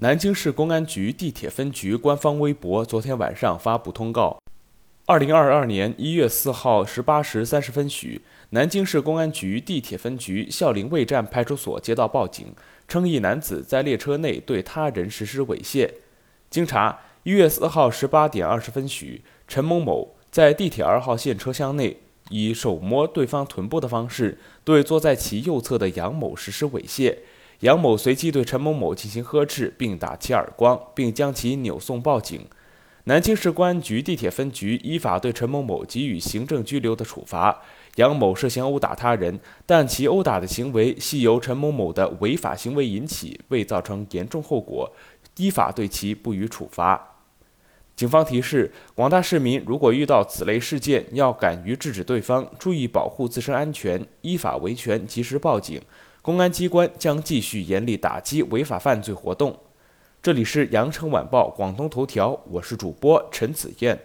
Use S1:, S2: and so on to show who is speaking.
S1: 南京市公安局地铁分局官方微博昨天晚上发布通告：二零二二年一月四号十八时三十分许，南京市公安局地铁分局孝陵卫站派出所接到报警，称一男子在列车内对他人实施猥亵。经查，一月四号十八点二十分许，陈某某在地铁二号线车厢内，以手摸对方臀部的方式，对坐在其右侧的杨某实施猥亵。杨某随即对陈某某进行呵斥，并打其耳光，并将其扭送报警。南京市公安局地铁分局依法对陈某某给予行政拘留的处罚。杨某涉嫌殴打他人，但其殴打的行为系由陈某某的违法行为引起，未造成严重后果，依法对其不予处罚。警方提示广大市民，如果遇到此类事件，要敢于制止对方，注意保护自身安全，依法维权，及时报警。公安机关将继续严厉打击违法犯罪活动。这里是羊城晚报广东头条，我是主播陈子燕。